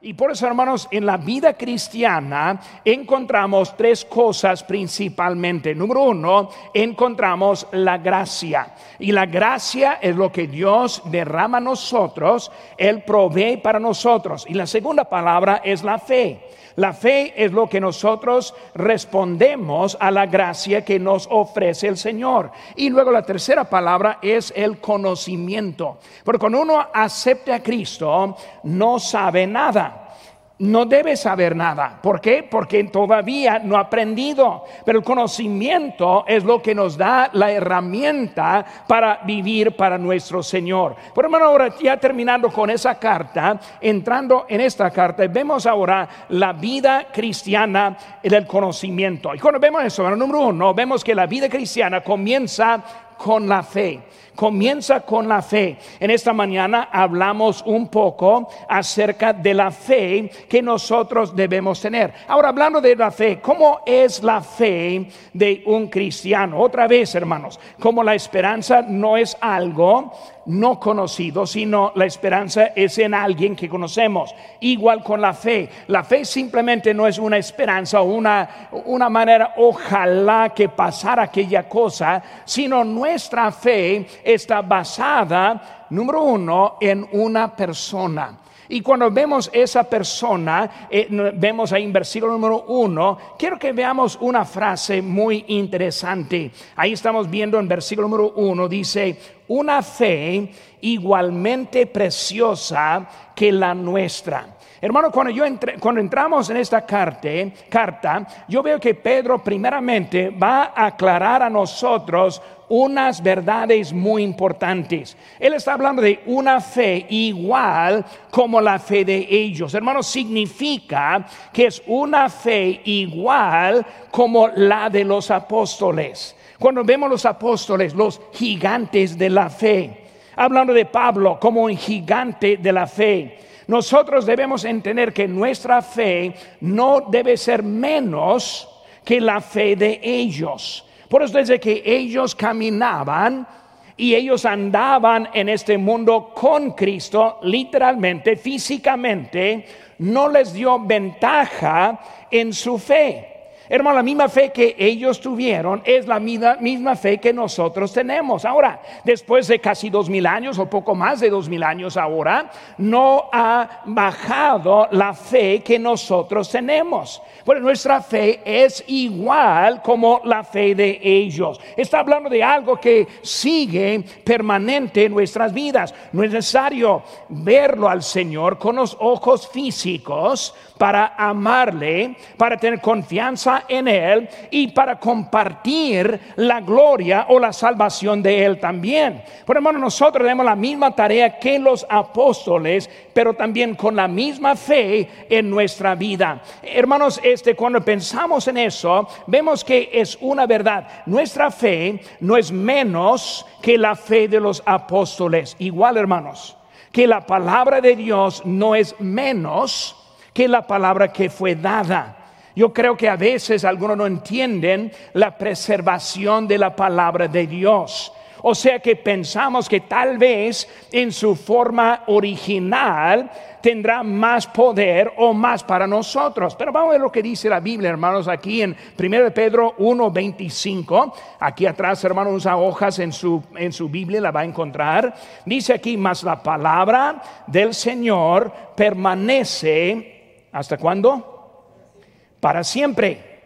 Y por eso, hermanos, en la vida cristiana encontramos tres cosas principalmente. Número uno, encontramos la gracia. Y la gracia es lo que Dios derrama a nosotros, Él provee para nosotros. Y la segunda palabra es la fe. La fe es lo que nosotros respondemos a la gracia que nos ofrece el Señor. Y luego la tercera palabra es el conocimiento. Porque cuando uno acepta a Cristo, no sabe nada no debe saber nada. ¿Por qué? Porque todavía no ha aprendido. Pero el conocimiento es lo que nos da la herramienta para vivir para nuestro Señor. Por hermano, ahora ya terminando con esa carta, entrando en esta carta, vemos ahora la vida cristiana del conocimiento. Y cuando vemos eso, número uno, vemos que la vida cristiana comienza con la fe comienza con la fe. En esta mañana hablamos un poco acerca de la fe que nosotros debemos tener. Ahora, hablando de la fe, ¿cómo es la fe de un cristiano? Otra vez, hermanos, como la esperanza no es algo no conocido, sino la esperanza es en alguien que conocemos. Igual con la fe. La fe simplemente no es una esperanza o una, una manera, ojalá que pasara aquella cosa, sino nuestra fe está basada, número uno, en una persona. Y cuando vemos esa persona, eh, vemos ahí en versículo número uno, quiero que veamos una frase muy interesante. Ahí estamos viendo en versículo número uno, dice, una fe igualmente preciosa que la nuestra. Hermano, cuando, yo cuando entramos en esta carta, carta, yo veo que Pedro primeramente va a aclarar a nosotros unas verdades muy importantes. Él está hablando de una fe igual como la fe de ellos. Hermano, significa que es una fe igual como la de los apóstoles. Cuando vemos los apóstoles, los gigantes de la fe, hablando de Pablo como un gigante de la fe nosotros debemos entender que nuestra fe no debe ser menos que la fe de ellos. Por eso desde que ellos caminaban y ellos andaban en este mundo con Cristo, literalmente, físicamente, no les dio ventaja en su fe. Hermano, la misma fe que ellos tuvieron es la misma, fe que nosotros tenemos. Ahora, después de casi dos mil años o poco más de dos mil años ahora, no ha bajado la fe que nosotros tenemos. Pues nuestra fe es igual como la fe de ellos. Está hablando de algo que sigue permanente en nuestras vidas. No es necesario verlo al Señor con los ojos físicos para amarle, para tener confianza en Él y para compartir la gloria o la salvación de Él también. Por hermano, nosotros tenemos la misma tarea que los apóstoles, pero también con la misma fe en nuestra vida. Hermanos, este, cuando pensamos en eso, vemos que es una verdad. Nuestra fe no es menos que la fe de los apóstoles. Igual, hermanos, que la palabra de Dios no es menos que la palabra que fue dada. Yo creo que a veces algunos no entienden la preservación de la palabra de Dios. O sea que pensamos que tal vez en su forma original tendrá más poder o más para nosotros. Pero vamos a ver lo que dice la Biblia, hermanos, aquí en 1 Pedro 1.25. Aquí atrás, hermanos, usa hojas en su, en su Biblia, la va a encontrar. Dice aquí, más la palabra del Señor permanece, ¿hasta cuándo? Para siempre.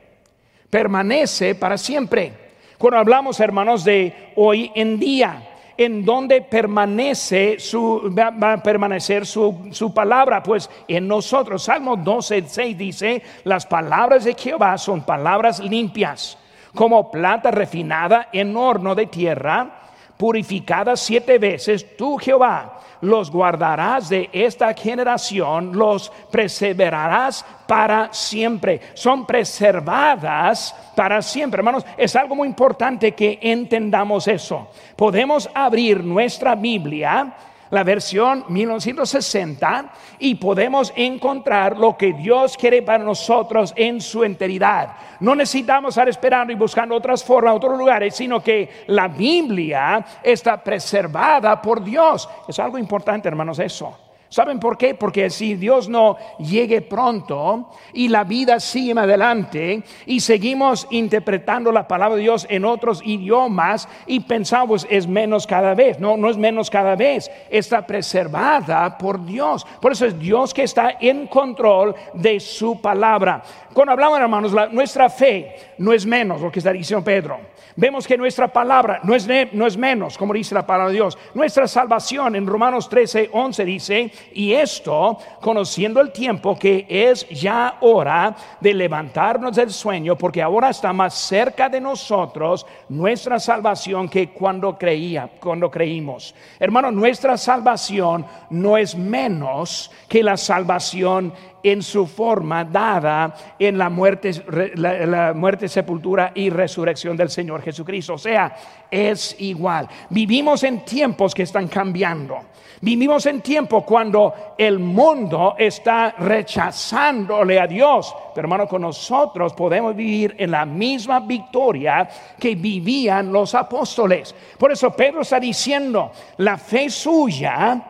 Permanece para siempre. Cuando hablamos, hermanos, de hoy en día, en donde permanece su, va, a permanecer su, su, palabra, pues en nosotros. Salmo 12, 6 dice, las palabras de Jehová son palabras limpias, como plata refinada en horno de tierra, purificada siete veces, tú Jehová los guardarás de esta generación, los preservarás para siempre. Son preservadas para siempre. Hermanos, es algo muy importante que entendamos eso. Podemos abrir nuestra Biblia la versión 1960 y podemos encontrar lo que Dios quiere para nosotros en su enteridad. No necesitamos estar esperando y buscando otras formas, otros lugares, sino que la Biblia está preservada por Dios. Es algo importante, hermanos, eso. ¿Saben por qué? Porque si Dios no llegue pronto y la vida sigue adelante y seguimos interpretando la palabra de Dios en otros idiomas y pensamos es menos cada vez. No, no es menos cada vez. Está preservada por Dios. Por eso es Dios que está en control de su palabra. Cuando hablamos, hermanos, nuestra fe no es menos lo que está diciendo Pedro. Vemos que nuestra palabra no es, no es menos, como dice la palabra de Dios. Nuestra salvación en Romanos 13, 11 dice, y esto conociendo el tiempo que es ya hora de levantarnos del sueño, porque ahora está más cerca de nosotros nuestra salvación que cuando creía, cuando creímos. Hermano, nuestra salvación no es menos que la salvación en su forma dada en la muerte, la, muerte, sepultura y resurrección del Señor Jesucristo. O sea, es igual. Vivimos en tiempos que están cambiando. Vivimos en tiempos cuando el mundo está rechazándole a Dios. Pero hermano, con nosotros podemos vivir en la misma victoria que vivían los apóstoles. Por eso Pedro está diciendo, la fe suya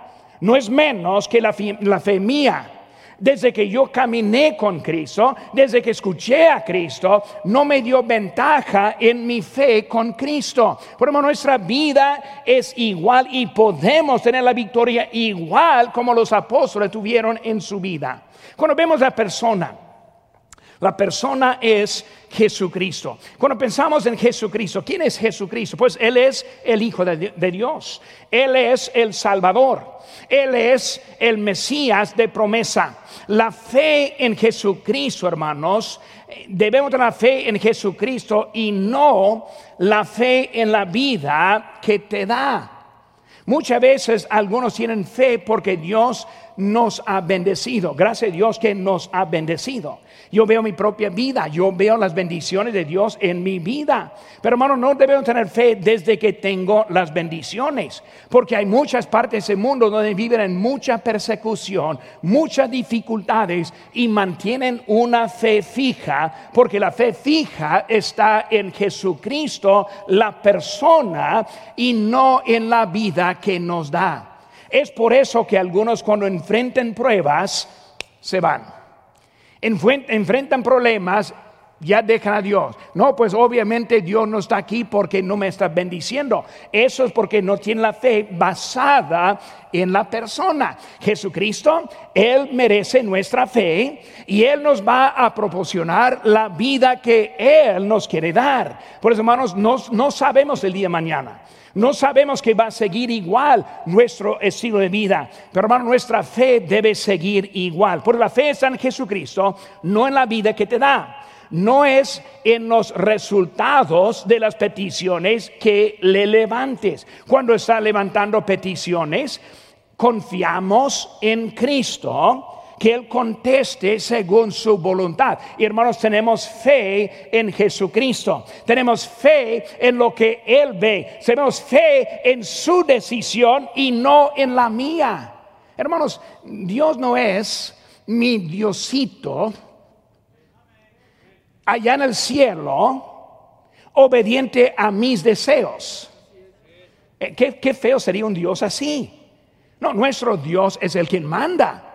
no es menos que la fe mía desde que yo caminé con Cristo, desde que escuché a Cristo, no me dio ventaja en mi fe con Cristo. Por nuestra vida es igual y podemos tener la victoria igual como los apóstoles tuvieron en su vida. Cuando vemos la persona, la persona es Jesucristo. Cuando pensamos en Jesucristo, ¿quién es Jesucristo? Pues Él es el Hijo de, Dios. Él es el Salvador. Él es el Mesías de promesa. La fe en Jesucristo, hermanos, debemos tener la fe en Jesucristo y no la fe en la vida que te da. Muchas veces algunos tienen fe porque Dios nos ha bendecido. Gracias a Dios que nos ha bendecido. Yo veo mi propia vida, yo veo las bendiciones de Dios en mi vida. Pero hermano, no debemos tener fe desde que tengo las bendiciones, porque hay muchas partes del mundo donde viven en mucha persecución, muchas dificultades y mantienen una fe fija, porque la fe fija está en Jesucristo, la persona, y no en la vida que nos da. Es por eso que algunos cuando enfrentan pruebas se van. Enfrentan problemas, ya dejan a Dios. No, pues obviamente Dios no está aquí porque no me está bendiciendo. Eso es porque no tiene la fe basada en la persona. Jesucristo, Él merece nuestra fe y Él nos va a proporcionar la vida que Él nos quiere dar. Por eso, hermanos, no, no sabemos el día de mañana. No sabemos que va a seguir igual nuestro estilo de vida, pero hermano, nuestra fe debe seguir igual. Porque la fe está en Jesucristo, no en la vida que te da. No es en los resultados de las peticiones que le levantes. Cuando está levantando peticiones, confiamos en Cristo que Él conteste según su voluntad. Hermanos, tenemos fe en Jesucristo. Tenemos fe en lo que Él ve. Tenemos fe en su decisión y no en la mía. Hermanos, Dios no es mi Diosito allá en el cielo, obediente a mis deseos. Eh, ¿Qué, qué feo sería un Dios así. No, nuestro Dios es el quien manda.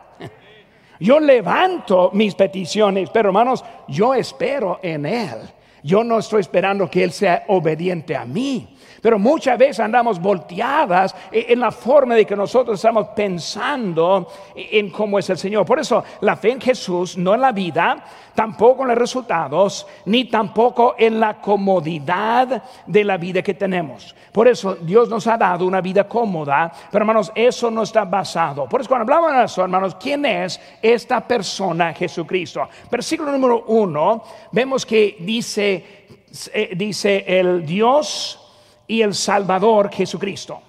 Yo levanto mis peticiones, pero hermanos, yo espero en Él. Yo no estoy esperando que Él sea obediente a mí. Pero muchas veces andamos volteadas en la forma de que nosotros estamos pensando en cómo es el Señor. Por eso la fe en Jesús, no en la vida, tampoco en los resultados, ni tampoco en la comodidad de la vida que tenemos. Por eso Dios nos ha dado una vida cómoda, pero hermanos, eso no está basado. Por eso cuando hablamos de eso, hermanos, ¿quién es esta persona Jesucristo? Versículo número uno, vemos que dice, eh, dice el Dios y el Salvador Jesucristo.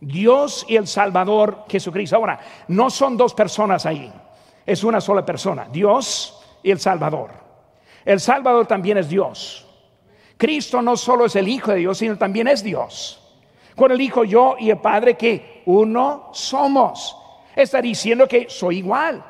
Dios y el Salvador Jesucristo. Ahora, no son dos personas ahí, es una sola persona, Dios y el Salvador. El Salvador también es Dios. Cristo no solo es el Hijo de Dios, sino también es Dios. Con el Hijo yo y el Padre que uno somos. Está diciendo que soy igual.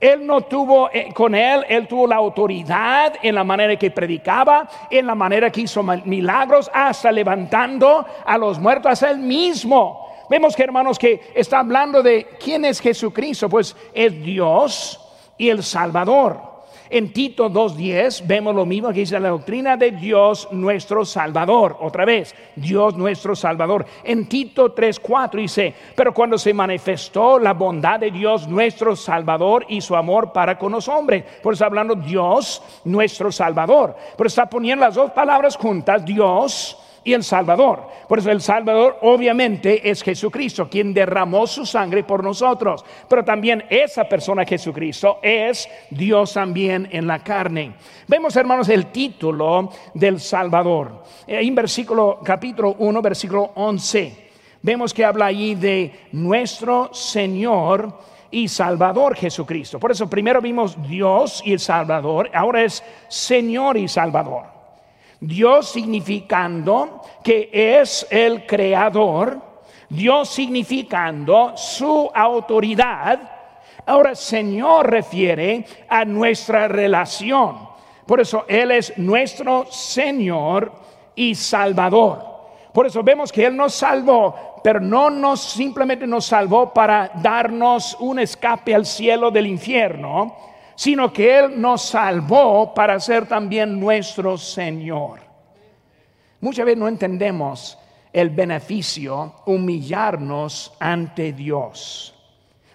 Él no tuvo eh, con él, él tuvo la autoridad en la manera que predicaba, en la manera que hizo milagros, hasta levantando a los muertos, hasta él mismo Vemos que hermanos que está hablando de quién es Jesucristo, pues es Dios y el Salvador. En Tito 2.10 vemos lo mismo que dice la doctrina de Dios nuestro Salvador. Otra vez, Dios nuestro Salvador. En Tito 3.4 dice, pero cuando se manifestó la bondad de Dios nuestro Salvador y su amor para con los hombres. Por eso hablando Dios nuestro Salvador. Pero está poniendo las dos palabras juntas, Dios y el Salvador. Por eso el Salvador obviamente es Jesucristo, quien derramó su sangre por nosotros. Pero también esa persona Jesucristo es Dios también en la carne. Vemos hermanos el título del Salvador. En versículo capítulo 1, versículo 11. Vemos que habla allí de nuestro Señor y Salvador Jesucristo. Por eso primero vimos Dios y el Salvador, ahora es Señor y Salvador. Dios significando que es el creador, Dios significando su autoridad. Ahora Señor refiere a nuestra relación. Por eso Él es nuestro Señor y Salvador. Por eso vemos que Él nos salvó, pero no nos simplemente nos salvó para darnos un escape al cielo del infierno, sino que Él nos salvó para ser también nuestro Señor. Muchas veces no entendemos el beneficio humillarnos ante Dios.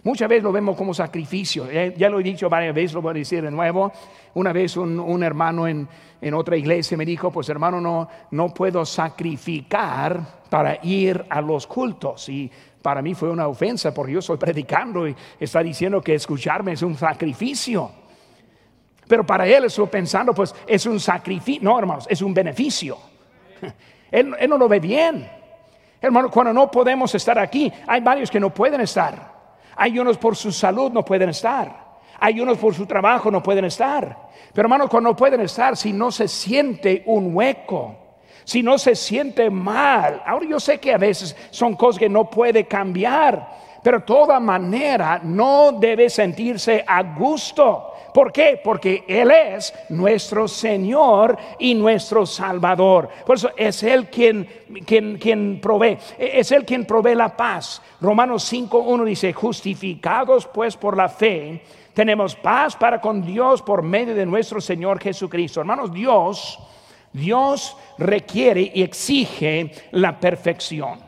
Muchas veces lo vemos como sacrificio. Eh, ya lo he dicho varias veces, lo voy a decir de nuevo. Una vez un, hermano en, en, otra iglesia me dijo, pues hermano, no, no puedo sacrificar para ir a los cultos. Y para mí fue una ofensa porque yo estoy predicando y está diciendo que escucharme es un sacrificio. Pero para él estoy pensando, pues es un sacrificio. No, hermanos, es un beneficio. Él, no lo ve bien. Hermano, cuando no podemos estar aquí, hay varios que no pueden estar. Hay unos por su salud no pueden estar. Hay unos por su trabajo no pueden estar. Pero hermano, cuando no pueden estar, si no se siente un hueco, si no se siente mal. Ahora yo sé que a veces son cosas que no puede cambiar, pero toda manera no debe sentirse a gusto. ¿Por qué? Porque Él es nuestro Señor y nuestro Salvador. Por eso es Él quien, quien, quien provee. Es Él quien provee la paz. Romanos 5.1 dice, justificados pues por la fe, tenemos paz para con Dios por medio de nuestro Señor Jesucristo. Hermanos, Dios, Dios requiere y exige la perfección.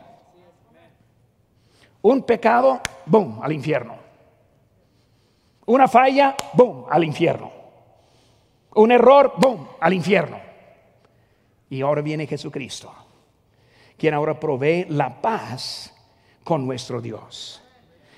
Un pecado, boom, al infierno. Una falla, boom, al infierno. Un error, boom, al infierno. Y ahora viene Jesucristo, quien ahora provee la paz con nuestro Dios.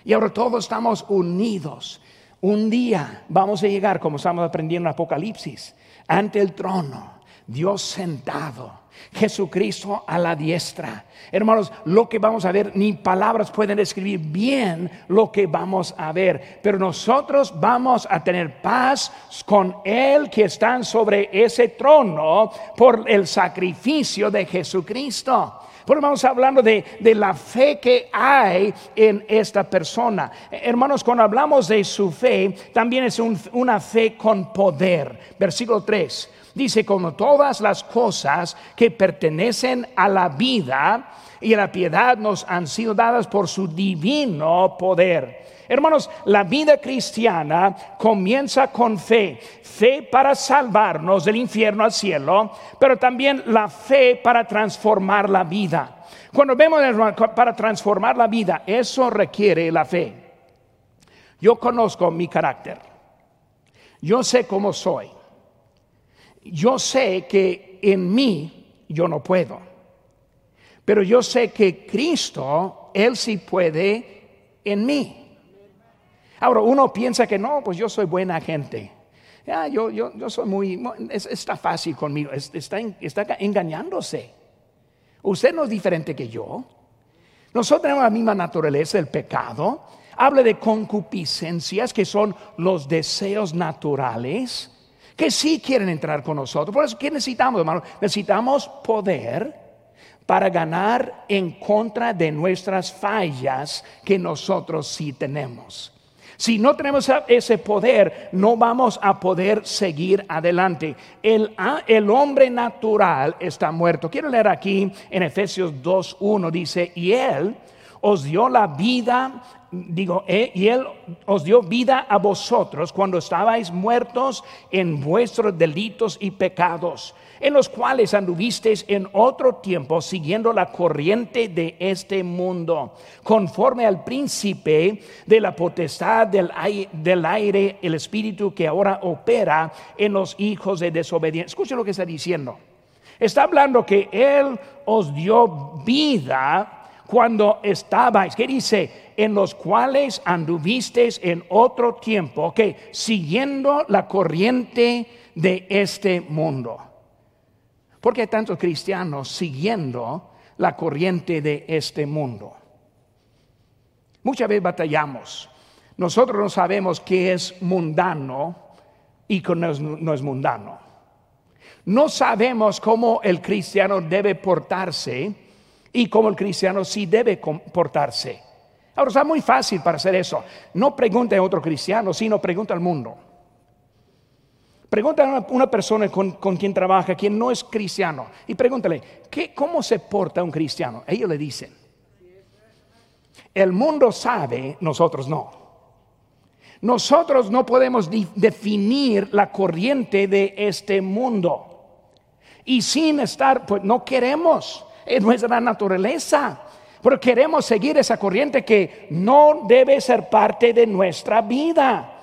Y ahora todos estamos unidos. Un día vamos a llegar, como estamos aprendiendo en Apocalipsis, ante el trono, Dios sentado Jesucristo a la diestra. Hermanos, lo que vamos a ver, ni palabras pueden describir bien lo que vamos a ver, pero nosotros vamos a tener paz con Él que está sobre ese trono por el sacrificio de Jesucristo. Porque vamos hablando de, de, la fe que hay en esta persona. Hermanos, cuando hablamos de su fe, también es una fe con poder. Versículo 3 dice, como todas las cosas que pertenecen a la vida y a la piedad nos han sido dadas por su divino poder. Hermanos, la vida cristiana comienza con fe, fe para salvarnos del infierno al cielo, pero también la fe para transformar la vida. Cuando vemos para transformar la vida, eso requiere la fe. Yo conozco mi carácter, yo sé cómo soy, yo sé que en mí yo no puedo, pero yo sé que Cristo, Él sí puede en mí. Ahora, uno piensa que no, pues yo soy buena gente. yo, yo, yo soy muy, está fácil conmigo, está, está engañándose. Usted no es diferente que yo. Nosotros tenemos la misma naturaleza, el pecado. Habla de concupiscencias, que son los deseos naturales que sí quieren entrar con nosotros. Por eso, ¿qué necesitamos, hermano? Necesitamos poder para ganar en contra de nuestras fallas que nosotros sí tenemos. Si no tenemos ese poder, no vamos a poder seguir adelante. El, el hombre natural está muerto. Quiero leer aquí en Efesios 2.1, dice, y él os dio la vida, digo, eh, y Él os dio vida a vosotros cuando estabais muertos en vuestros delitos y pecados, en los cuales anduvisteis en otro tiempo siguiendo la corriente de este mundo, conforme al príncipe de la potestad del aire, del aire el espíritu que ahora opera en los hijos de desobediencia. Escuchen lo que está diciendo. Está hablando que Él os dio vida cuando estabais, ¿qué dice? En los cuales anduvisteis en otro tiempo, que siguiendo la corriente de este mundo. ¿Por qué hay tantos cristianos siguiendo la corriente de este mundo? Muchas veces batallamos. Nosotros no sabemos qué es mundano y qué no es, no es mundano. No sabemos cómo el cristiano debe portarse y como el cristiano sí debe comportarse. Ahora está muy fácil para hacer eso. No pregunte a otro cristiano, sino pregunta al mundo. Pregunta a una, persona con, quien trabaja, quien no es cristiano, y pregúntale, ¿qué, ¿cómo se porta un cristiano? Ellos le dicen, el mundo sabe, nosotros no. Nosotros no podemos definir la corriente de este mundo. Y sin estar, pues no queremos es nuestra naturaleza. Pero queremos seguir esa corriente que no debe ser parte de nuestra vida.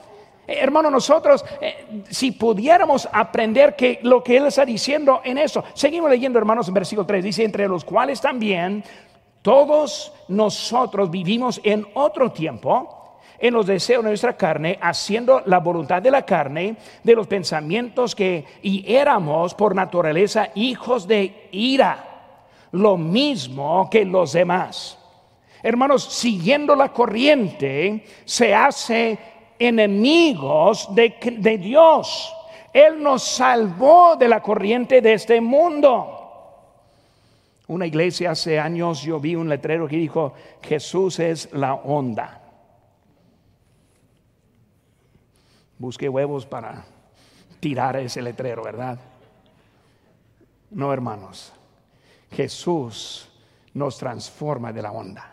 Eh, hermano, nosotros, eh, si pudiéramos aprender que lo que Él está diciendo en eso, seguimos leyendo, hermanos, en versículo 3, dice, entre los cuales también todos nosotros vivimos en otro tiempo, en los deseos de nuestra carne, haciendo la voluntad de la carne, de los pensamientos que, y éramos por naturaleza hijos de ira lo mismo que los demás. Hermanos, siguiendo la corriente se hace enemigos de, Dios. Él nos salvó de la corriente de este mundo. Una iglesia hace años yo vi un letrero que dijo, Jesús es la onda. Busqué huevos para tirar ese letrero, ¿verdad? No, hermanos. Jesús nos transforma de la onda.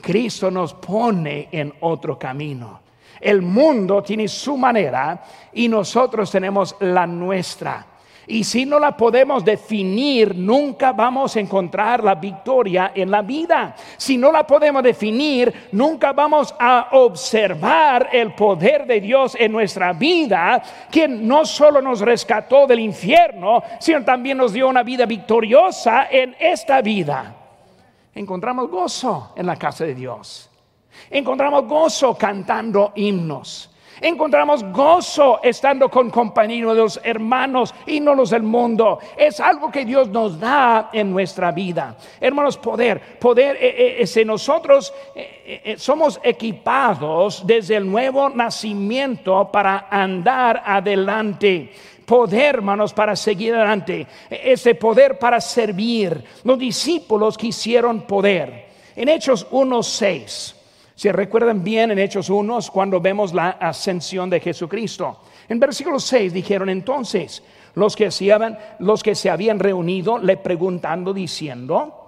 Cristo nos pone en otro camino. El mundo tiene su manera y nosotros tenemos la nuestra. Y si no la podemos definir, nunca vamos a encontrar la victoria en la vida. Si no la podemos definir, nunca vamos a observar el poder de Dios en nuestra vida, quien no solo nos rescató del infierno, sino también nos dio una vida victoriosa en esta vida. Encontramos gozo en la casa de Dios. Encontramos gozo cantando himnos. Encontramos gozo estando con compañía de los hermanos y no los del mundo. Es algo que Dios nos da en nuestra vida. Hermanos, poder, poder, eh, eh, eh nosotros eh, somos equipados desde el nuevo nacimiento para andar adelante poder, hermanos, para seguir adelante, ese poder para servir. Los discípulos quisieron poder. En Hechos 1.6 si recuerdan bien en Hechos 1, cuando vemos la ascensión de Jesucristo. En versículo 6 dijeron entonces, los que, se habían, los que se habían reunido le preguntando diciendo,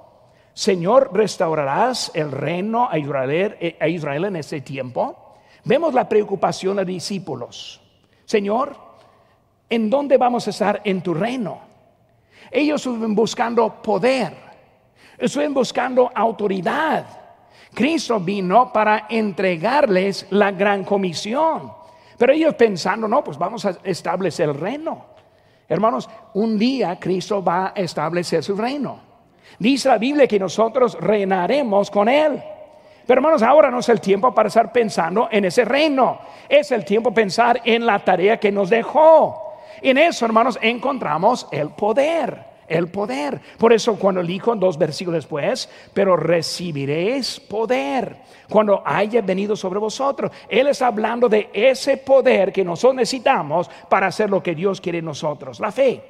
Señor, ¿restaurarás el reino a Israel, a Israel en este tiempo? Vemos la preocupación de los discípulos. Señor, ¿en dónde vamos a estar en tu reino? Ellos estuvieron buscando poder, estuvieron buscando autoridad Cristo vino para entregarles la gran comisión. Pero ellos pensando, no, pues vamos a establecer el reino. Hermanos, un día Cristo va a establecer su reino. Dice la Biblia que nosotros reinaremos con Él. Pero hermanos, ahora no es el tiempo para estar pensando en ese reino. Es el tiempo pensar en la tarea que nos dejó. En eso, hermanos, encontramos el poder el poder. Por eso cuando dijo dos versículos después, pero recibiréis poder cuando haya venido sobre vosotros. Él está hablando de ese poder que nosotros necesitamos para hacer lo que Dios quiere en nosotros. La fe,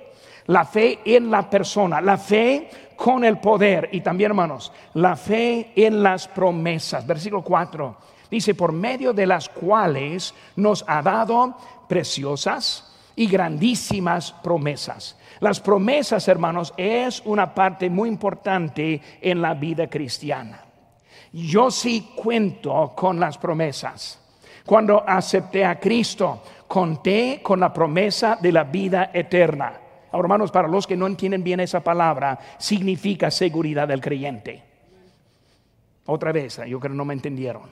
la fe en la persona, la fe con el poder y también hermanos, la fe en las promesas. Versículo 4 dice, por medio de las cuales nos ha dado preciosas y grandísimas promesas las promesas, hermanos, es una parte muy importante en la vida cristiana. Yo sí cuento con las promesas. Cuando acepté a Cristo, conté con la promesa de la vida eterna. Hermanos, para los que no entienden bien esa palabra, significa seguridad del creyente. Otra vez, yo creo que no me entendieron.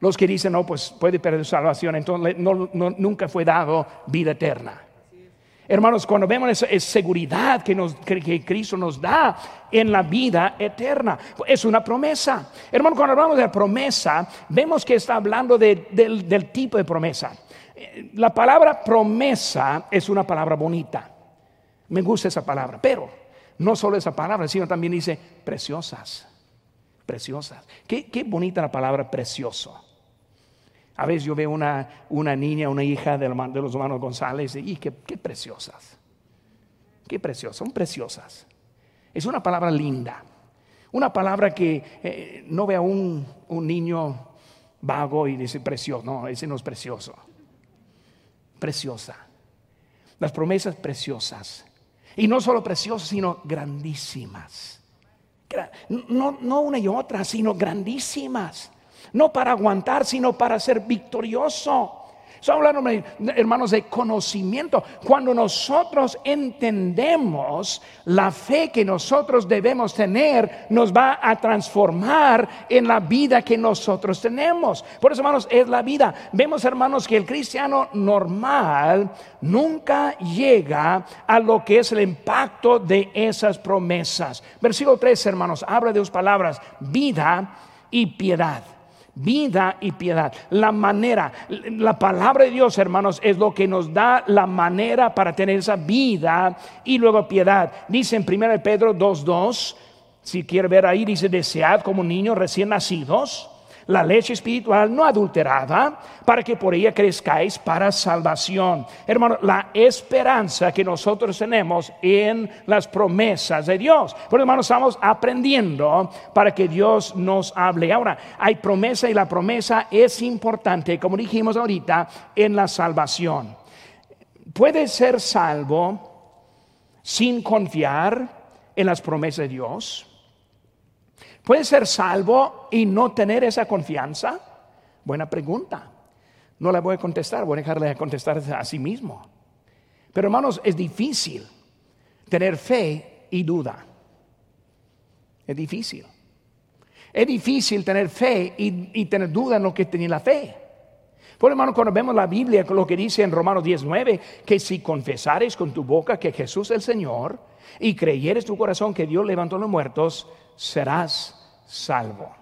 Los que dicen, no, pues puede perder salvación, entonces nunca fue dado vida eterna. Hermanos, cuando vemos esa, seguridad que, Cristo nos da en la vida eterna, es una promesa. Hermanos, cuando hablamos de promesa, vemos que está hablando del, tipo de promesa. La palabra promesa es una palabra bonita. Me gusta esa palabra, pero no solo esa palabra, sino también dice preciosas. Preciosas. Qué, qué bonita la palabra precioso. A veces yo veo una, una niña, una hija de, los hermanos González y qué, qué preciosas. Qué preciosas, son preciosas. Es una palabra linda. Una palabra que eh, no ve a un, un, niño vago y dice precioso. No, ese no es precioso. Preciosa. Las promesas preciosas. Y no solo preciosas, sino grandísimas. No, no una y otra, sino grandísimas no para aguantar, sino para ser victorioso. Estamos hablando, hermanos, de conocimiento. Cuando nosotros entendemos la fe que nosotros debemos tener, nos va a transformar en la vida que nosotros tenemos. Por eso, hermanos, es la vida. Vemos, hermanos, que el cristiano normal nunca llega a lo que es el impacto de esas promesas. Versículo 3, hermanos, habla de dos palabras, vida y piedad vida y piedad. La manera, la palabra de Dios, hermanos, es lo que nos da la manera para tener esa vida y luego piedad. Dice en 1 Pedro 2.2, si quiere ver ahí, dice, desead como niños recién nacidos la leche espiritual no adulterada, para que por ella crezcáis para salvación. Hermano, la esperanza que nosotros tenemos en las promesas de Dios. Por hermano, estamos aprendiendo para que Dios nos hable. Ahora, hay promesa y la promesa es importante, como dijimos ahorita, en la salvación. Puede ser salvo sin confiar en las promesas de Dios. ¿Puede ser salvo y no tener esa confianza? Buena pregunta. No la voy a contestar, voy a dejarle a contestar a sí mismo. Pero hermanos, es difícil tener fe y duda. Es difícil. Es difícil tener fe y, tener duda en lo que tenía la fe. Por hermano, cuando vemos la Biblia, lo que dice en Romanos 19, que si confesares con tu boca que Jesús es el Señor y creyeres tu corazón que Dios levantó a los muertos, serás salvo.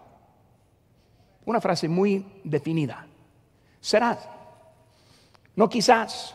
Una frase muy definida. Serás. No quizás.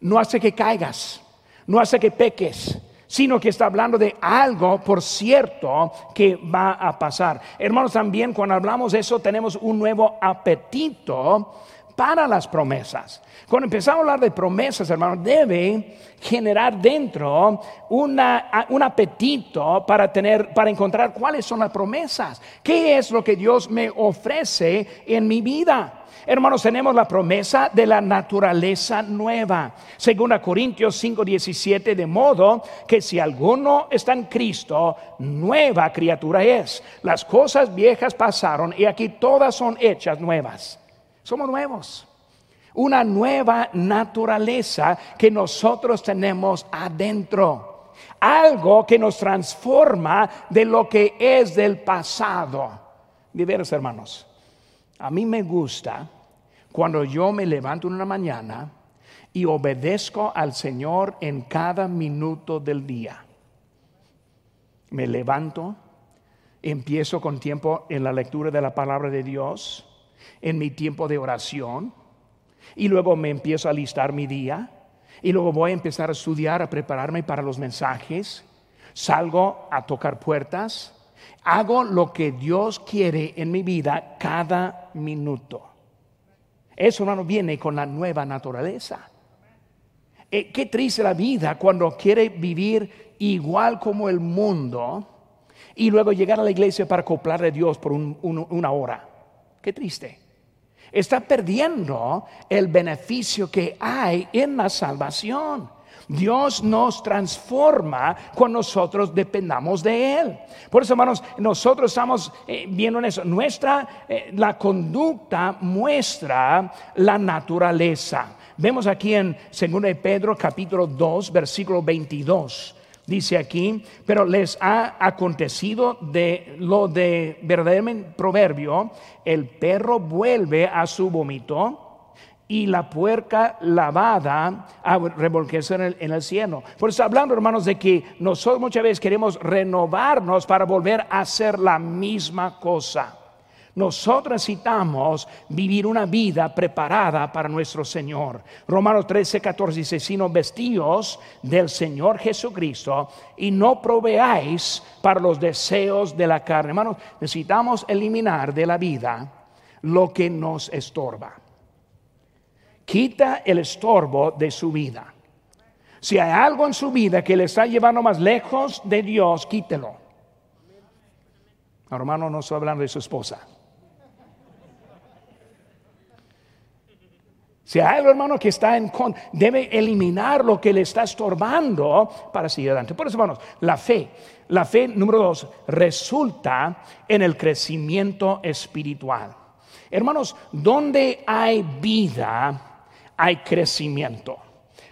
No hace que caigas. No hace que peques sino que está hablando de algo, por cierto, que va a pasar. Hermanos, también cuando hablamos de eso tenemos un nuevo apetito para las promesas. Cuando empezamos a hablar de promesas, hermanos, debe generar dentro una, un apetito para tener, para encontrar cuáles son las promesas. ¿Qué es lo que Dios me ofrece en mi vida? Hermanos, tenemos la promesa de la naturaleza nueva. Según a Corintios 5:17, de modo que si alguno está en Cristo, nueva criatura es. Las cosas viejas pasaron y aquí todas son hechas nuevas. Somos nuevos. Una nueva naturaleza que nosotros tenemos adentro. Algo que nos transforma de lo que es del pasado. Diversos hermanos, a mí me gusta cuando yo me levanto en una mañana y obedezco al Señor en cada minuto del día. Me levanto, empiezo con tiempo en la lectura de la palabra de Dios en mi tiempo de oración y luego me empiezo a listar mi día y luego voy a empezar a estudiar, a prepararme para los mensajes, salgo a tocar puertas, hago lo que Dios quiere en mi vida cada minuto. Eso, hermano, viene con la nueva naturaleza. Eh, qué triste la vida cuando quiere vivir igual como el mundo y luego llegar a la iglesia para acoplarle a Dios por una hora. Qué triste. Está perdiendo el beneficio que hay en la salvación. Dios nos transforma cuando nosotros dependamos de Él. Por eso, hermanos, nosotros estamos eh, viendo en eso. Nuestra, eh, la conducta muestra la naturaleza. Vemos aquí en 2 Pedro capítulo 2, versículo 22. Dice aquí, pero les ha acontecido de lo de verdaderamente proverbio, el perro vuelve a su vómito y la puerca lavada a revolquearse en el, en el cielo. Por eso hablando, hermanos, de que nosotros muchas veces queremos renovarnos para volver a hacer la misma cosa. Nosotros necesitamos vivir una vida preparada para nuestro Señor. Romanos 13, 14 dice, sino vestidos del Señor Jesucristo y no proveáis para los deseos de la carne. Hermanos, necesitamos eliminar de la vida lo que nos estorba. Quita el estorbo de su vida. Si hay algo en su vida que le está llevando más lejos de Dios, quítelo. Hermano, no estoy hablando de su esposa. Si hay algo, hermano, que está en con, debe eliminar lo que le está estorbando para seguir adelante. Por eso, hermanos, la fe, la fe número dos, resulta en el crecimiento espiritual. Hermanos, donde hay vida, hay crecimiento.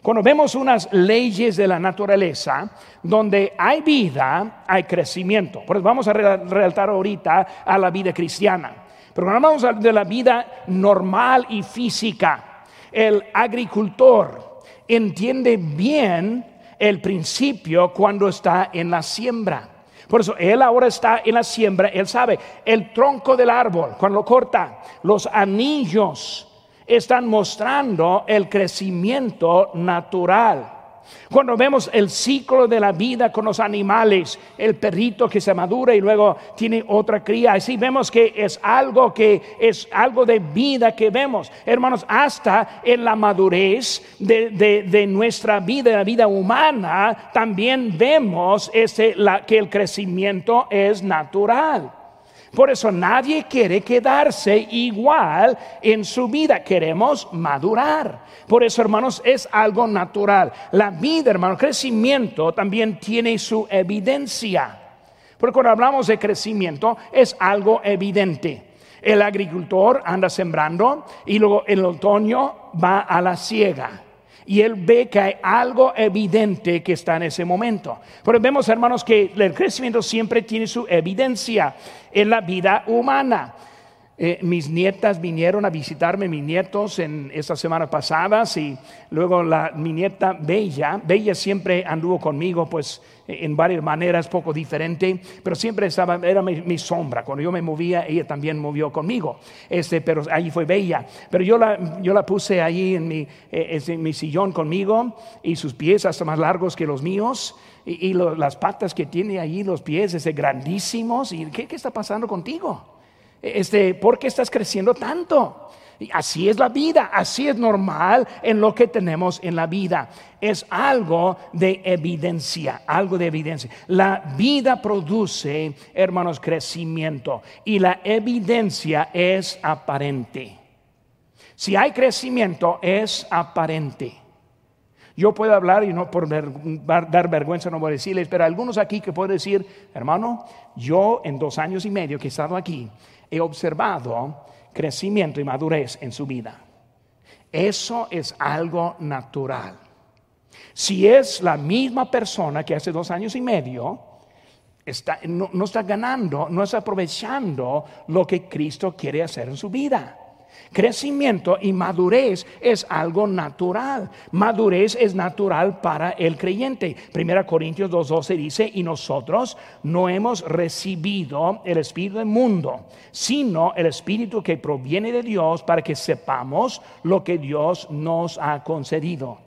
Cuando vemos unas leyes de la naturaleza, donde hay vida, hay crecimiento. Por eso vamos a relatar ahorita a la vida cristiana. Pero cuando hablamos de la vida normal y física, el agricultor entiende bien el principio cuando está en la siembra. Por eso él ahora está en la siembra, él sabe el tronco del árbol, cuando lo corta, los anillos están mostrando el crecimiento natural. Cuando vemos el ciclo de la vida con los animales, el perrito que se madura y luego tiene otra cría, así vemos que es algo que es algo de vida que vemos. Hermanos, hasta en la madurez de, nuestra vida, la vida humana, también vemos ese, la, que el crecimiento es natural. Por eso nadie quiere quedarse igual en su vida. Queremos madurar. Por eso, hermanos, es algo natural. La vida, hermano, crecimiento también tiene su evidencia. Porque cuando hablamos de crecimiento es algo evidente. El agricultor anda sembrando y luego en el otoño va a la siega y él ve que hay algo evidente que está en ese momento. Pero vemos, hermanos, que el crecimiento siempre tiene su evidencia en la vida humana. Eh, mis nietas vinieron a visitarme, mis nietos, en estas semanas pasadas y luego la, mi nieta Bella, Bella siempre anduvo conmigo pues en varias maneras poco diferente, pero siempre estaba, era mi, sombra, cuando yo me movía ella también movió conmigo, este, pero allí fue Bella, pero yo la, yo la puse allí en mi, eh, en mi sillón conmigo y sus pies hasta más largos que los míos y, las patas que tiene allí, los pies ese grandísimos y ¿qué, qué está pasando contigo? Este, ¿por qué estás creciendo tanto? Así es la vida, así es normal en lo que tenemos en la vida. Es algo de evidencia, algo de evidencia. La vida produce, hermanos, crecimiento y la evidencia es aparente. Si hay crecimiento, es aparente. Yo puedo hablar y no por dar vergüenza no voy a decirles, pero algunos aquí que pueden decir, hermano, yo en dos años y medio que he estado aquí, he observado crecimiento y madurez en su vida. Eso es algo natural. Si es la misma persona que hace dos años y medio, no, no está ganando, no está aprovechando lo que Cristo quiere hacer en su vida. Crecimiento y madurez es algo natural. Madurez es natural para el creyente. Primera Corintios 2.12 dice, y nosotros no hemos recibido el espíritu del mundo, sino el espíritu que proviene de Dios para que sepamos lo que Dios nos ha concedido.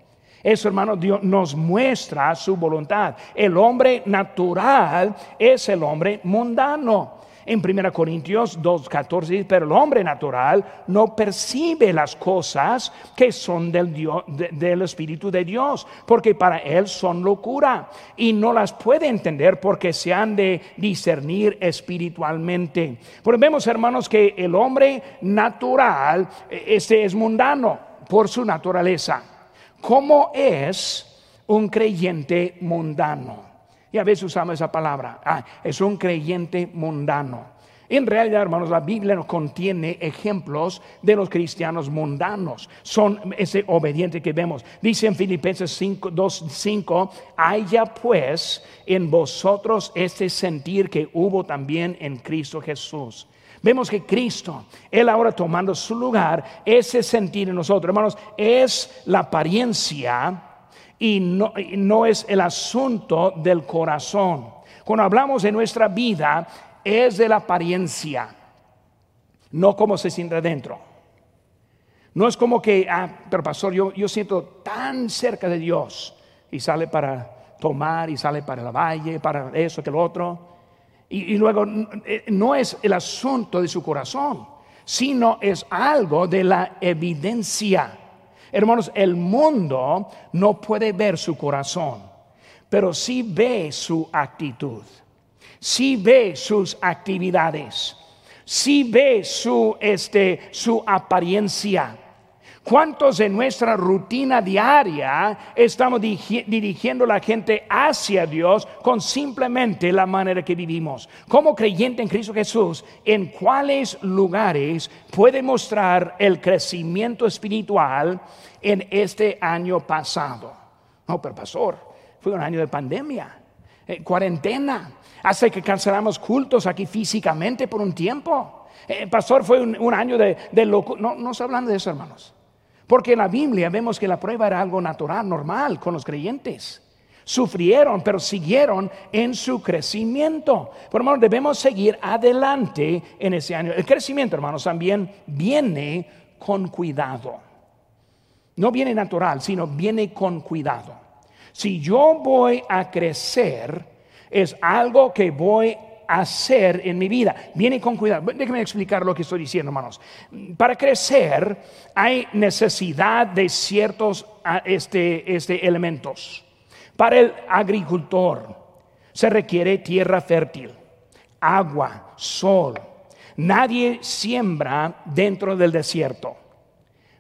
Eso, hermano, Dios nos muestra su voluntad. El hombre natural es el hombre mundano. En 1 Corintios 2.14 dice, pero el hombre natural no percibe las cosas que son del, Dios, del Espíritu de Dios, porque para él son locura y no las puede entender porque se han de discernir espiritualmente. Porque vemos, hermanos, que el hombre natural, este es mundano por su naturaleza. ¿Cómo es un creyente mundano. Y a veces usamos esa palabra. Ah, es un creyente mundano. En realidad, hermanos, la Biblia contiene ejemplos de los cristianos mundanos. Son ese obediente que vemos. Dice en Filipenses 5, 2, 5, haya pues en vosotros este sentir que hubo también en Cristo Jesús. Vemos que Cristo, Él ahora tomando su lugar, ese sentir en nosotros, hermanos, es la apariencia y no, no es el asunto del corazón. Cuando hablamos de nuestra vida, es de la apariencia, no como se siente dentro. No es como que, ah, pero pastor, yo, yo siento tan cerca de Dios y sale para tomar y sale para la valle, para eso, que lo otro. Y, y, luego eh, no es el asunto de su corazón, sino es algo de la evidencia. Hermanos, el mundo no puede ver su corazón, pero sí ve su actitud si ve sus actividades, si ve su, este, su apariencia. ¿Cuántos en nuestra rutina diaria estamos dirigiendo la gente hacia Dios con simplemente la manera que vivimos? Como creyente en Cristo Jesús, ¿en cuáles lugares puede mostrar el crecimiento espiritual en este año pasado? No, pero pastor, fue un año de pandemia, eh, cuarentena, Hace que cancelamos cultos aquí físicamente por un tiempo. Eh, pastor, fue un, año de, de locura. No, no está hablando de eso, hermanos. Porque en la Biblia vemos que la prueba era algo natural, normal con los creyentes. Sufrieron, pero siguieron en su crecimiento. Por hermanos, debemos seguir adelante en ese año. El crecimiento, hermanos, también viene con cuidado. No viene natural, sino viene con cuidado. Si yo voy a crecer, es algo que voy hacer en mi vida. Viene con cuidado. Déjenme explicar lo que estoy diciendo, hermanos. Para crecer hay necesidad de ciertos ah, este, este, elementos. Para el agricultor se requiere tierra fértil, agua, sol. Nadie siembra dentro del desierto.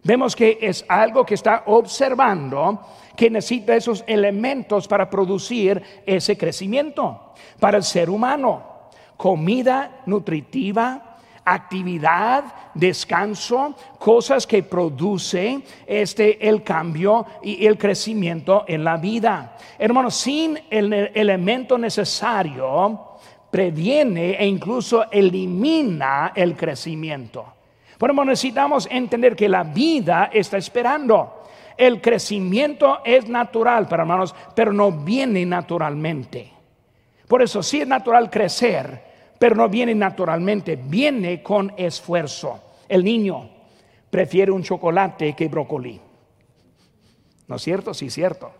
Vemos que es algo que está observando que necesita esos elementos para producir ese crecimiento. Para el ser humano, comida nutritiva, actividad, descanso, cosas que produce este el cambio y el crecimiento en la vida. Hermanos, sin el elemento necesario previene e incluso elimina el crecimiento. Por eso necesitamos entender que la vida está esperando. El crecimiento es natural, hermanos, pero no viene naturalmente. Por eso sí es natural crecer, pero no viene naturalmente, viene con esfuerzo. El niño prefiere un chocolate que brócoli. ¿No es cierto? Sí, cierto.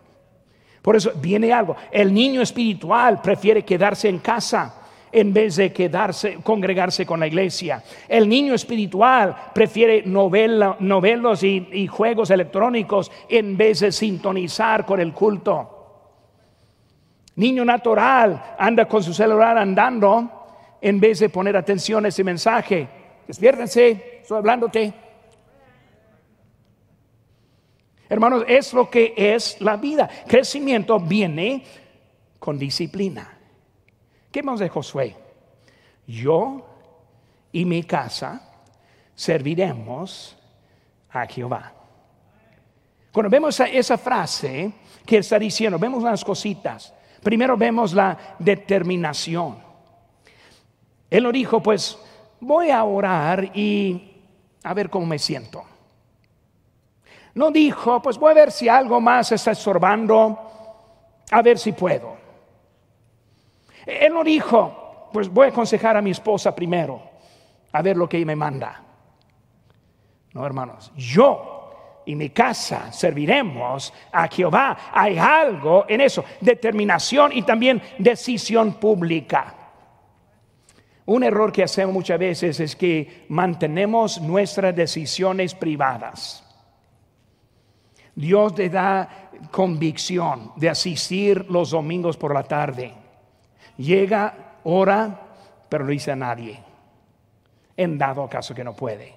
Por eso viene algo. El niño espiritual prefiere quedarse en casa en vez de quedarse, congregarse con la iglesia. El niño espiritual prefiere novelos y, y juegos electrónicos en vez de sintonizar con el culto. Niño natural anda con su celular andando en vez de poner atención a ese mensaje. Despiértense, estoy hablándote. Hermanos, es lo que es la vida. Crecimiento viene con disciplina. ¿Qué más de Josué? Yo y mi casa serviremos a Jehová. Cuando vemos esa frase que está diciendo, vemos unas cositas. Primero vemos la determinación. Él lo dijo, pues voy a orar y a ver cómo me siento. No dijo, pues voy a ver si algo más está estorbando, a ver si puedo. Él no dijo, pues voy a aconsejar a mi esposa primero, a ver lo que ella me manda. No, hermanos, yo y mi casa serviremos a Jehová. Hay algo en eso, determinación y también decisión pública. Un error que hacemos muchas veces es que mantenemos nuestras decisiones privadas. Dios te da convicción de asistir los domingos por la tarde. Llega, ora, pero no dice a nadie. En dado caso que no puede.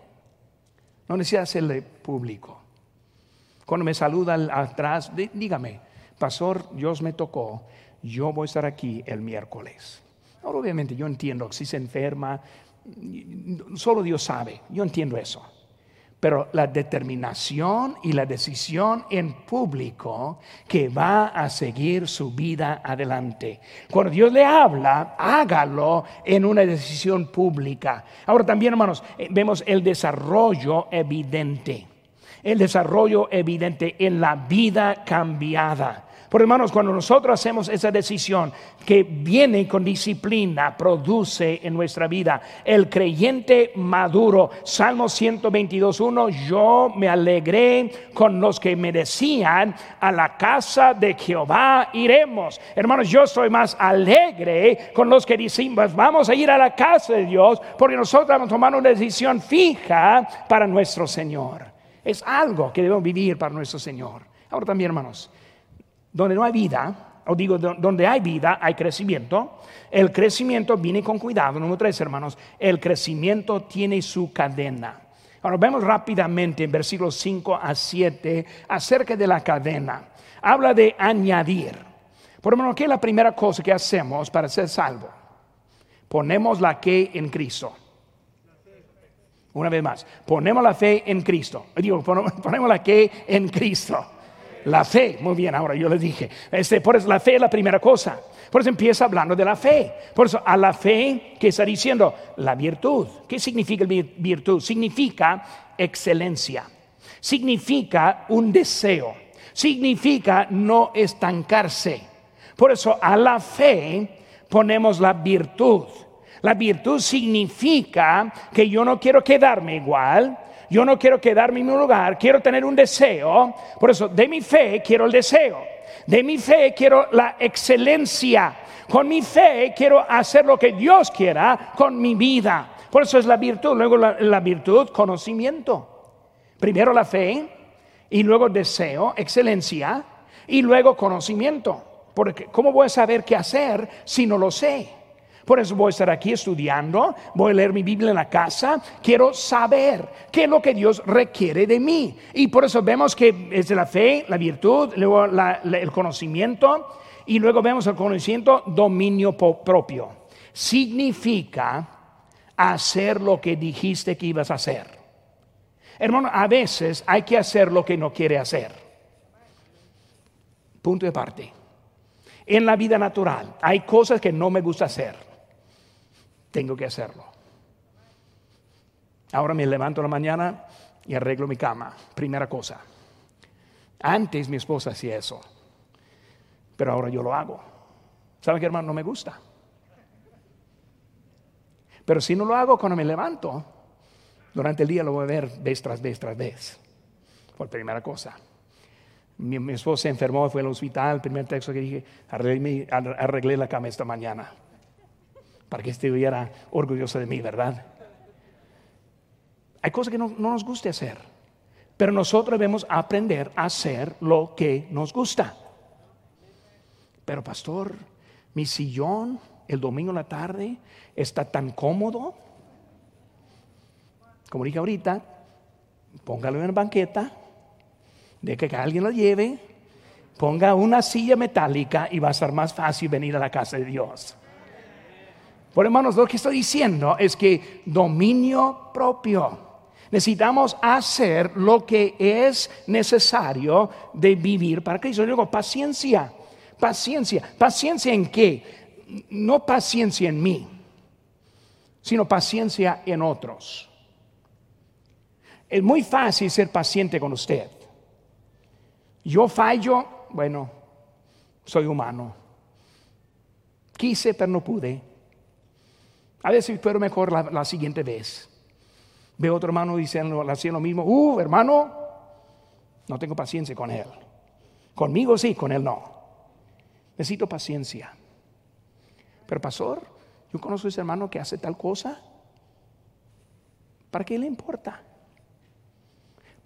No necesita hacerle público. Cuando me saluda atrás, dígame, pastor, Dios me tocó, yo voy a estar aquí el miércoles. Ahora, obviamente yo entiendo que si se enferma, solo Dios sabe, yo entiendo eso. Pero la determinación y la decisión en público que va a seguir su vida adelante. Cuando Dios le habla, hágalo en una decisión pública. Ahora también, hermanos, eh, vemos el desarrollo evidente. El desarrollo evidente en la vida cambiada. Por hermanos, cuando nosotros hacemos esa decisión que viene con disciplina, produce en nuestra vida el creyente maduro. Salmo 122.1, yo me alegré con los que me decían, a la casa de Jehová iremos. Hermanos, yo soy más alegre con los que dicen, vamos a ir a la casa de Dios, porque nosotros hemos tomado una decisión fija para nuestro Señor. Es algo que debemos vivir para nuestro Señor. Ahora también, hermanos, donde no hay vida, o digo, donde hay vida, hay crecimiento. El crecimiento viene con cuidado. Número tres, hermanos, el crecimiento tiene su cadena. Ahora vemos rápidamente en versículos 5 a 7 acerca de la cadena. Habla de añadir. Por ejemplo, ¿qué es la primera cosa que hacemos para ser salvo? Ponemos la que en Cristo. Una vez más, ponemos la fe en Cristo. Digo, ponemos la que en Cristo. La fe, muy bien, ahora yo les dije, este, por eso la fe es la primera cosa. Por eso empieza hablando de la fe. Por eso a la fe, ¿qué está diciendo? La virtud. ¿Qué significa virtud? Significa excelencia. Significa un deseo. Significa no estancarse. Por eso a la fe ponemos la virtud. La virtud significa que yo no quiero quedarme igual, yo no quiero quedarme en mi lugar, quiero tener un deseo. Por eso, de mi fe quiero el deseo. De mi fe quiero la excelencia. Con mi fe quiero hacer lo que Dios quiera con mi vida. Por eso es la virtud. Luego la, virtud, conocimiento. Primero la fe y luego deseo, excelencia y luego conocimiento. Porque ¿cómo voy a saber qué hacer si no lo sé? Por eso voy a estar aquí estudiando, voy a leer mi Biblia en la casa, quiero saber qué es lo que Dios requiere de mí. Y por eso vemos que es la fe, la virtud, luego el conocimiento y luego vemos el conocimiento dominio propio. Significa hacer lo que dijiste que ibas a hacer. Hermano, a veces hay que hacer lo que no quiere hacer. Punto de parte. En la vida natural hay cosas que no me gusta hacer tengo que hacerlo. Ahora me levanto en la mañana y arreglo mi cama, primera cosa. Antes mi esposa hacía eso, pero ahora yo lo hago. ¿Saben qué, hermano? No me gusta. Pero si no lo hago cuando me levanto, durante el día lo voy a ver vez tras vez tras vez. Por primera cosa. Mi, esposa se enfermó, fue al hospital. El primer texto que dije, arreglé la cama esta mañana para que estuviera orgulloso de mí, ¿verdad? Hay cosas que no, nos guste hacer, pero nosotros debemos aprender a hacer lo que nos gusta. Pero pastor, mi sillón el domingo en la tarde está tan cómodo. Como dije ahorita, póngalo en la banqueta, de que alguien lo lleve, ponga una silla metálica y va a ser más fácil venir a la casa de Dios. Por hermanos, lo que estoy diciendo es que dominio propio. Necesitamos hacer lo que es necesario de vivir para Cristo. Luego, paciencia, paciencia. ¿Paciencia en qué? No paciencia en mí, sino paciencia en otros. Es muy fácil ser paciente con usted. Yo fallo, bueno, soy humano. Quise, pero no pude. A veces espero mejor la, siguiente vez. Veo otro hermano diciendo haciendo lo mismo. Uh, hermano, no tengo paciencia con él. Conmigo sí, con él no. Necesito paciencia. Pero pastor, yo conozco a ese hermano que hace tal cosa. ¿Para qué le importa?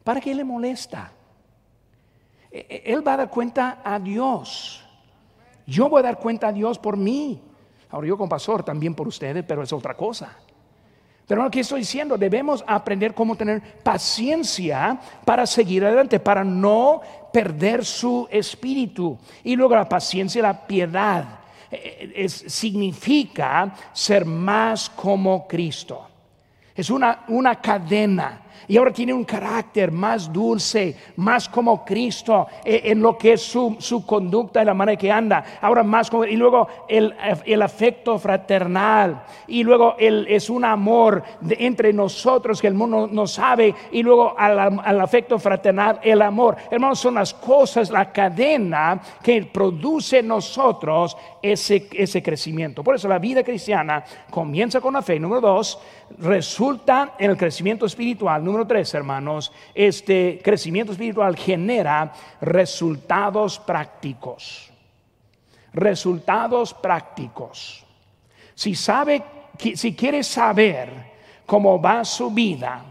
¿Para qué le molesta? E, e, él va a dar cuenta a Dios. Yo voy a dar cuenta a Dios por mí. Ahora yo con pastor también por ustedes, pero es otra cosa. Pero que estoy diciendo, debemos aprender cómo tener paciencia para seguir adelante, para no perder su espíritu. Y luego la paciencia y la piedad eh, es, significa ser más como Cristo. Es una, una cadena y ahora tiene un carácter más dulce, más como Cristo eh, en lo que es su, conducta y la manera que anda. Ahora más como, y luego el, afecto fraternal, y luego el, es un amor entre nosotros que el mundo no sabe, y luego al, afecto fraternal, el amor. Hermanos, son las cosas, la cadena que produce en nosotros ese, ese crecimiento. Por eso la vida cristiana comienza con la fe, número dos, resulta en el crecimiento espiritual. Número tres, hermanos, este crecimiento espiritual genera resultados prácticos. Resultados prácticos. Si sabe, si quiere saber cómo va su vida,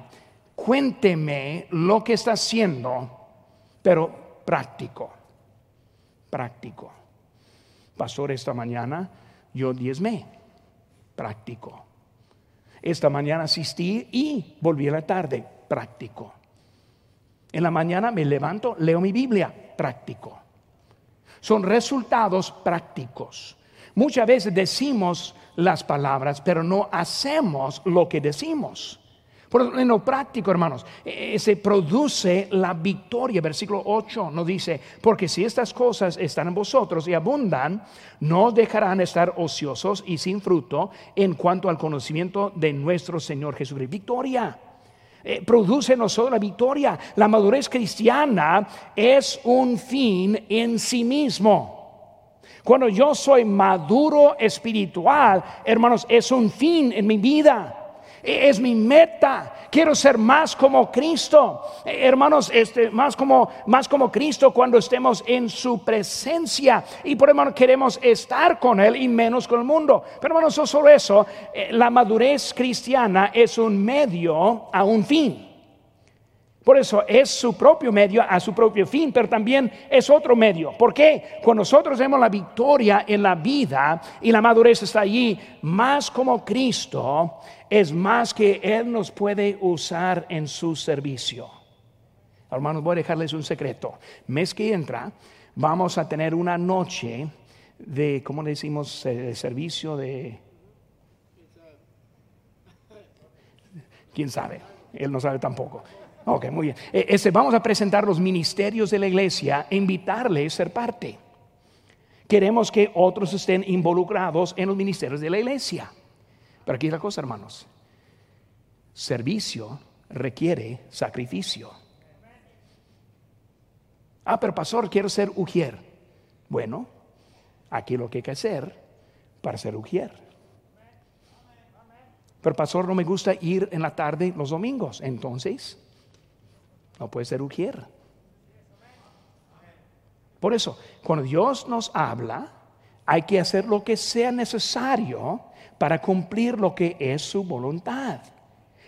cuénteme lo que está haciendo, pero práctico. Práctico. Pastor, esta mañana yo diezmé. Práctico esta mañana asistí y volví a la tarde, práctico. En la mañana me levanto, leo mi Biblia, práctico. Son resultados prácticos. Muchas veces decimos las palabras, pero no hacemos lo que decimos. Por en lo práctico, hermanos, eh, se produce la victoria. Versículo 8 nos dice, porque si estas cosas están en vosotros y abundan, no dejarán estar ociosos y sin fruto en cuanto al conocimiento de nuestro Señor Jesucristo. Victoria. Eh, produce en nosotros la victoria. La madurez cristiana es un fin en sí mismo. Cuando yo soy maduro espiritual, hermanos, es un fin en mi vida es mi meta. Quiero ser más como Cristo. Hermanos, este, más, como, más como Cristo cuando estemos en su presencia. Y por hermano queremos estar con Él y menos con el mundo. Pero hermanos, no solo eso, eh, la madurez cristiana es un medio a un fin. Por eso es su propio medio a su propio fin, pero también es otro medio. ¿Por qué? Cuando nosotros vemos la victoria en la vida y la madurez está allí, más como Cristo, es más que Él nos puede usar en su servicio. Hermanos, voy a dejarles un secreto. Mes que entra, vamos a tener una noche de, ¿cómo le decimos? De servicio de... ¿Quién sabe? Él no sabe tampoco. Ok, muy bien. E, ese, vamos a presentar los ministerios de la iglesia e invitarles a ser parte. Queremos que otros estén involucrados en los ministerios de la iglesia. Pero aquí es la cosa, hermanos. Servicio requiere sacrificio. Ah, pero pastor, quiero ser ujier. Bueno, aquí lo que hay que hacer para ser ujier. Pero pastor, no me gusta ir en la tarde los domingos. Entonces, no puede ser ujier. Por eso, cuando Dios nos habla, hay que hacer lo que sea necesario para cumplir lo que es su voluntad.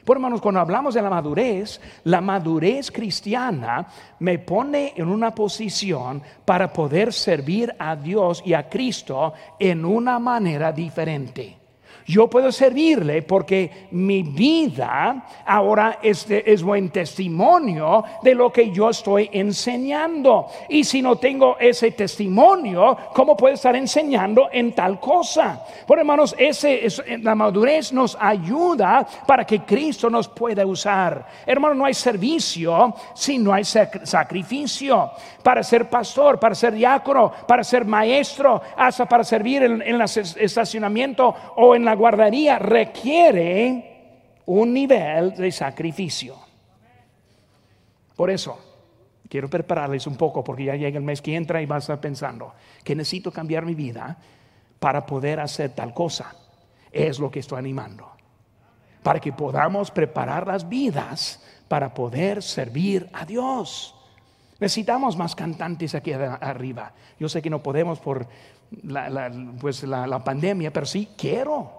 Por hermanos, cuando hablamos de la madurez, la madurez cristiana me pone en una posición para poder servir a Dios y a Cristo en una manera diferente yo puedo servirle porque mi vida ahora es, buen testimonio de lo que yo estoy enseñando. Y si no tengo ese testimonio, ¿cómo puedo estar enseñando en tal cosa? Por hermanos, ese, la madurez nos ayuda para que Cristo nos pueda usar. Hermano, no hay servicio si no hay sacrificio. Para ser pastor, para ser diácono, para ser maestro, hasta para servir en el estacionamiento o en la guardaría requiere un nivel de sacrificio. Por eso, quiero prepararles un poco porque ya llega el mes que entra y vas a estar pensando que necesito cambiar mi vida para poder hacer tal cosa. Es lo que estoy animando. Para que podamos preparar las vidas para poder servir a Dios. Necesitamos más cantantes aquí arriba. Yo sé que no podemos por la, pues la pandemia, pero sí quiero.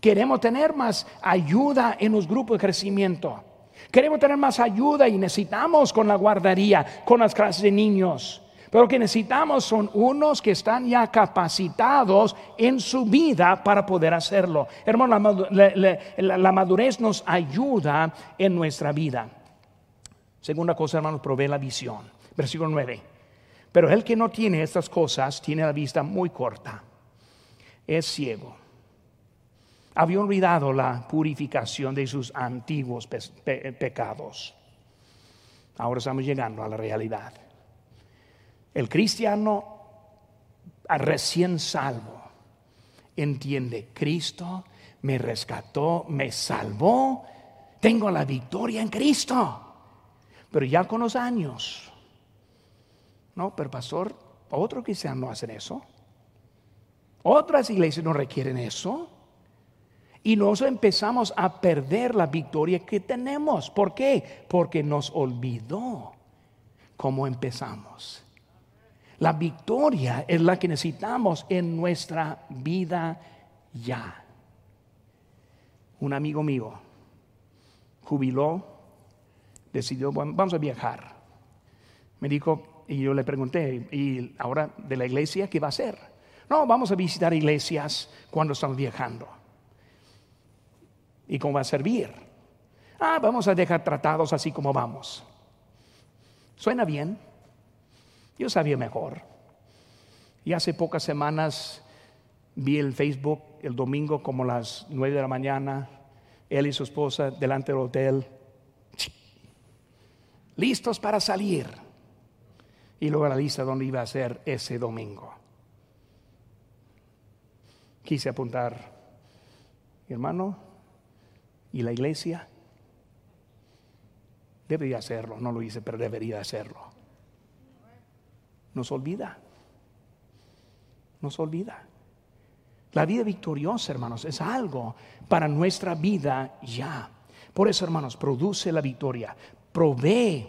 Queremos tener más ayuda en los grupos de crecimiento. Queremos tener más ayuda y necesitamos con la guardería, con las clases de niños. Pero lo que necesitamos son unos que están ya capacitados en su vida para poder hacerlo. Hermano, la, madurez nos ayuda en nuestra vida. Segunda cosa, hermanos, provee la visión. Versículo 9. Pero el que no tiene estas cosas tiene la vista muy corta. Es ciego. Había olvidado la purificación de sus antiguos pecados. Ahora estamos llegando a la realidad. El cristiano recién salvo entiende, Cristo me rescató, me salvó, tengo la victoria en Cristo. Pero ya con los años, no, pero pastor, otros cristianos no hacen eso. Otras iglesias no requieren eso. Y nosotros empezamos a perder la victoria que tenemos. ¿Por qué? Porque nos olvidó cómo empezamos. La victoria es la que necesitamos en nuestra vida ya. Un amigo mío jubiló, decidió, vamos a viajar. Me dijo, y yo le pregunté, ¿y ahora de la iglesia qué va a hacer? No, vamos a visitar iglesias cuando estamos viajando. ¿Y cómo va a servir? Ah, vamos a dejar tratados así como vamos. ¿Suena bien? Yo sabía mejor. Y hace pocas semanas vi el Facebook el domingo como las nueve de la mañana, él y su esposa delante del hotel, listos para salir. Y luego la lista donde iba a ser ese domingo. Quise apuntar, hermano, y la iglesia debería hacerlo, no lo hice, pero debería hacerlo nos olvida. Nos olvida. La vida victoriosa, hermanos, es algo para nuestra vida ya. Por eso, hermanos, produce la victoria, provee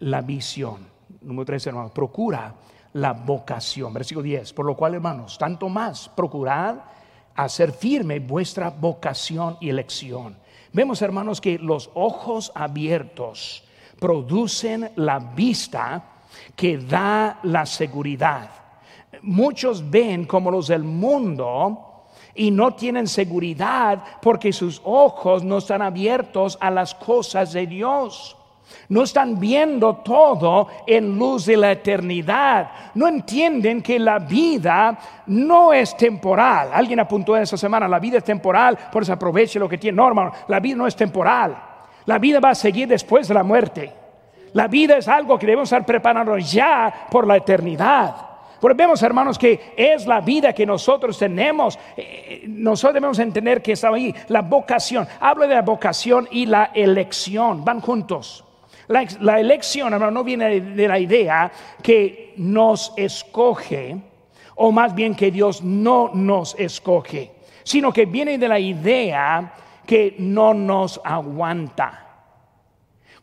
la visión. Número tres, hermanos, procura la vocación. Versículo 10. Por lo cual, hermanos, tanto más procurad hacer firme vuestra vocación y elección. Vemos, hermanos, que los ojos abiertos producen la vista que da la seguridad. Muchos ven como los del mundo y no tienen seguridad porque sus ojos no están abiertos a las cosas de Dios. No están viendo todo en luz de la eternidad. No entienden que la vida no es temporal. Alguien apuntó esa semana, la vida es temporal, por eso aproveche lo que tiene. No, hermano, la vida no es temporal. La vida va a seguir después de la muerte. La vida es algo que debemos estar preparados ya por la eternidad. Porque vemos, hermanos, que es la vida que nosotros tenemos. Eh, nosotros debemos entender que está ahí la vocación. Hablo de la vocación y la elección. Van juntos. La, elección, hermano, no viene de la idea que nos escoge, o más bien que Dios no nos escoge, sino que viene de la idea que no nos aguanta.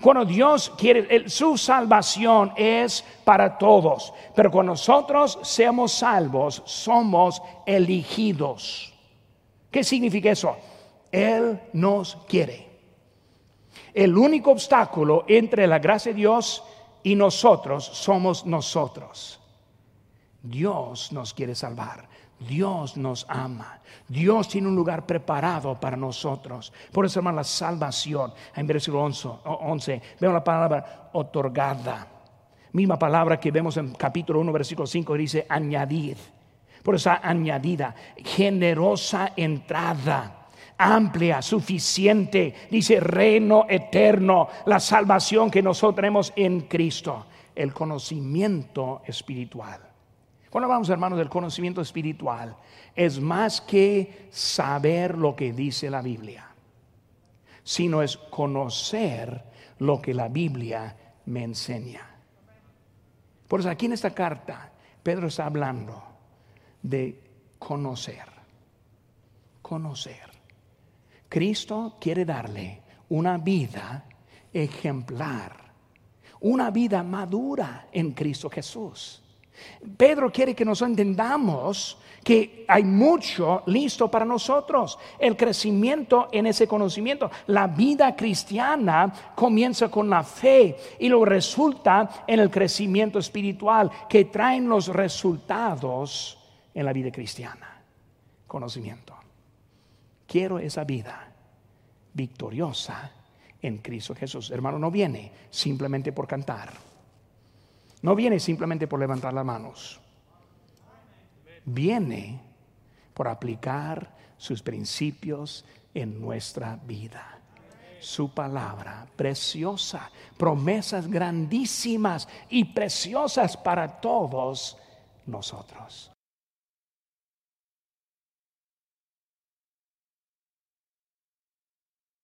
Cuando Dios quiere, su salvación es para todos, pero cuando nosotros seamos salvos, somos elegidos. ¿Qué significa eso? Él nos quiere. El único obstáculo entre la gracia de Dios y nosotros somos nosotros. Dios nos quiere salvar. Dios nos ama. Dios tiene un lugar preparado para nosotros. Por eso, hermano, la salvación. En versículo 11, vemos la palabra otorgada. Misma palabra que vemos en capítulo 1, versículo 5, dice añadir. Por esa añadida, generosa entrada, amplia, suficiente, dice reino eterno, la salvación que nosotros tenemos en Cristo, el conocimiento espiritual. Cuando hablamos, hermanos, del conocimiento espiritual, es más que saber lo que dice la Biblia, sino es conocer lo que la Biblia me enseña. Por eso aquí en esta carta, Pedro está hablando de conocer, conocer. Cristo quiere darle una vida ejemplar, una vida madura en Cristo Jesús. Pedro quiere que nos entendamos que hay mucho listo para nosotros. El crecimiento en ese conocimiento. La vida cristiana comienza con la fe y lo resulta en el crecimiento espiritual que traen los resultados en la vida cristiana. Conocimiento. Quiero esa vida victoriosa en Cristo Jesús. Hermano, no viene simplemente por cantar. No viene simplemente por levantar las manos viene por aplicar sus principios en nuestra vida. Su palabra preciosa, promesas grandísimas y preciosas para todos nosotros.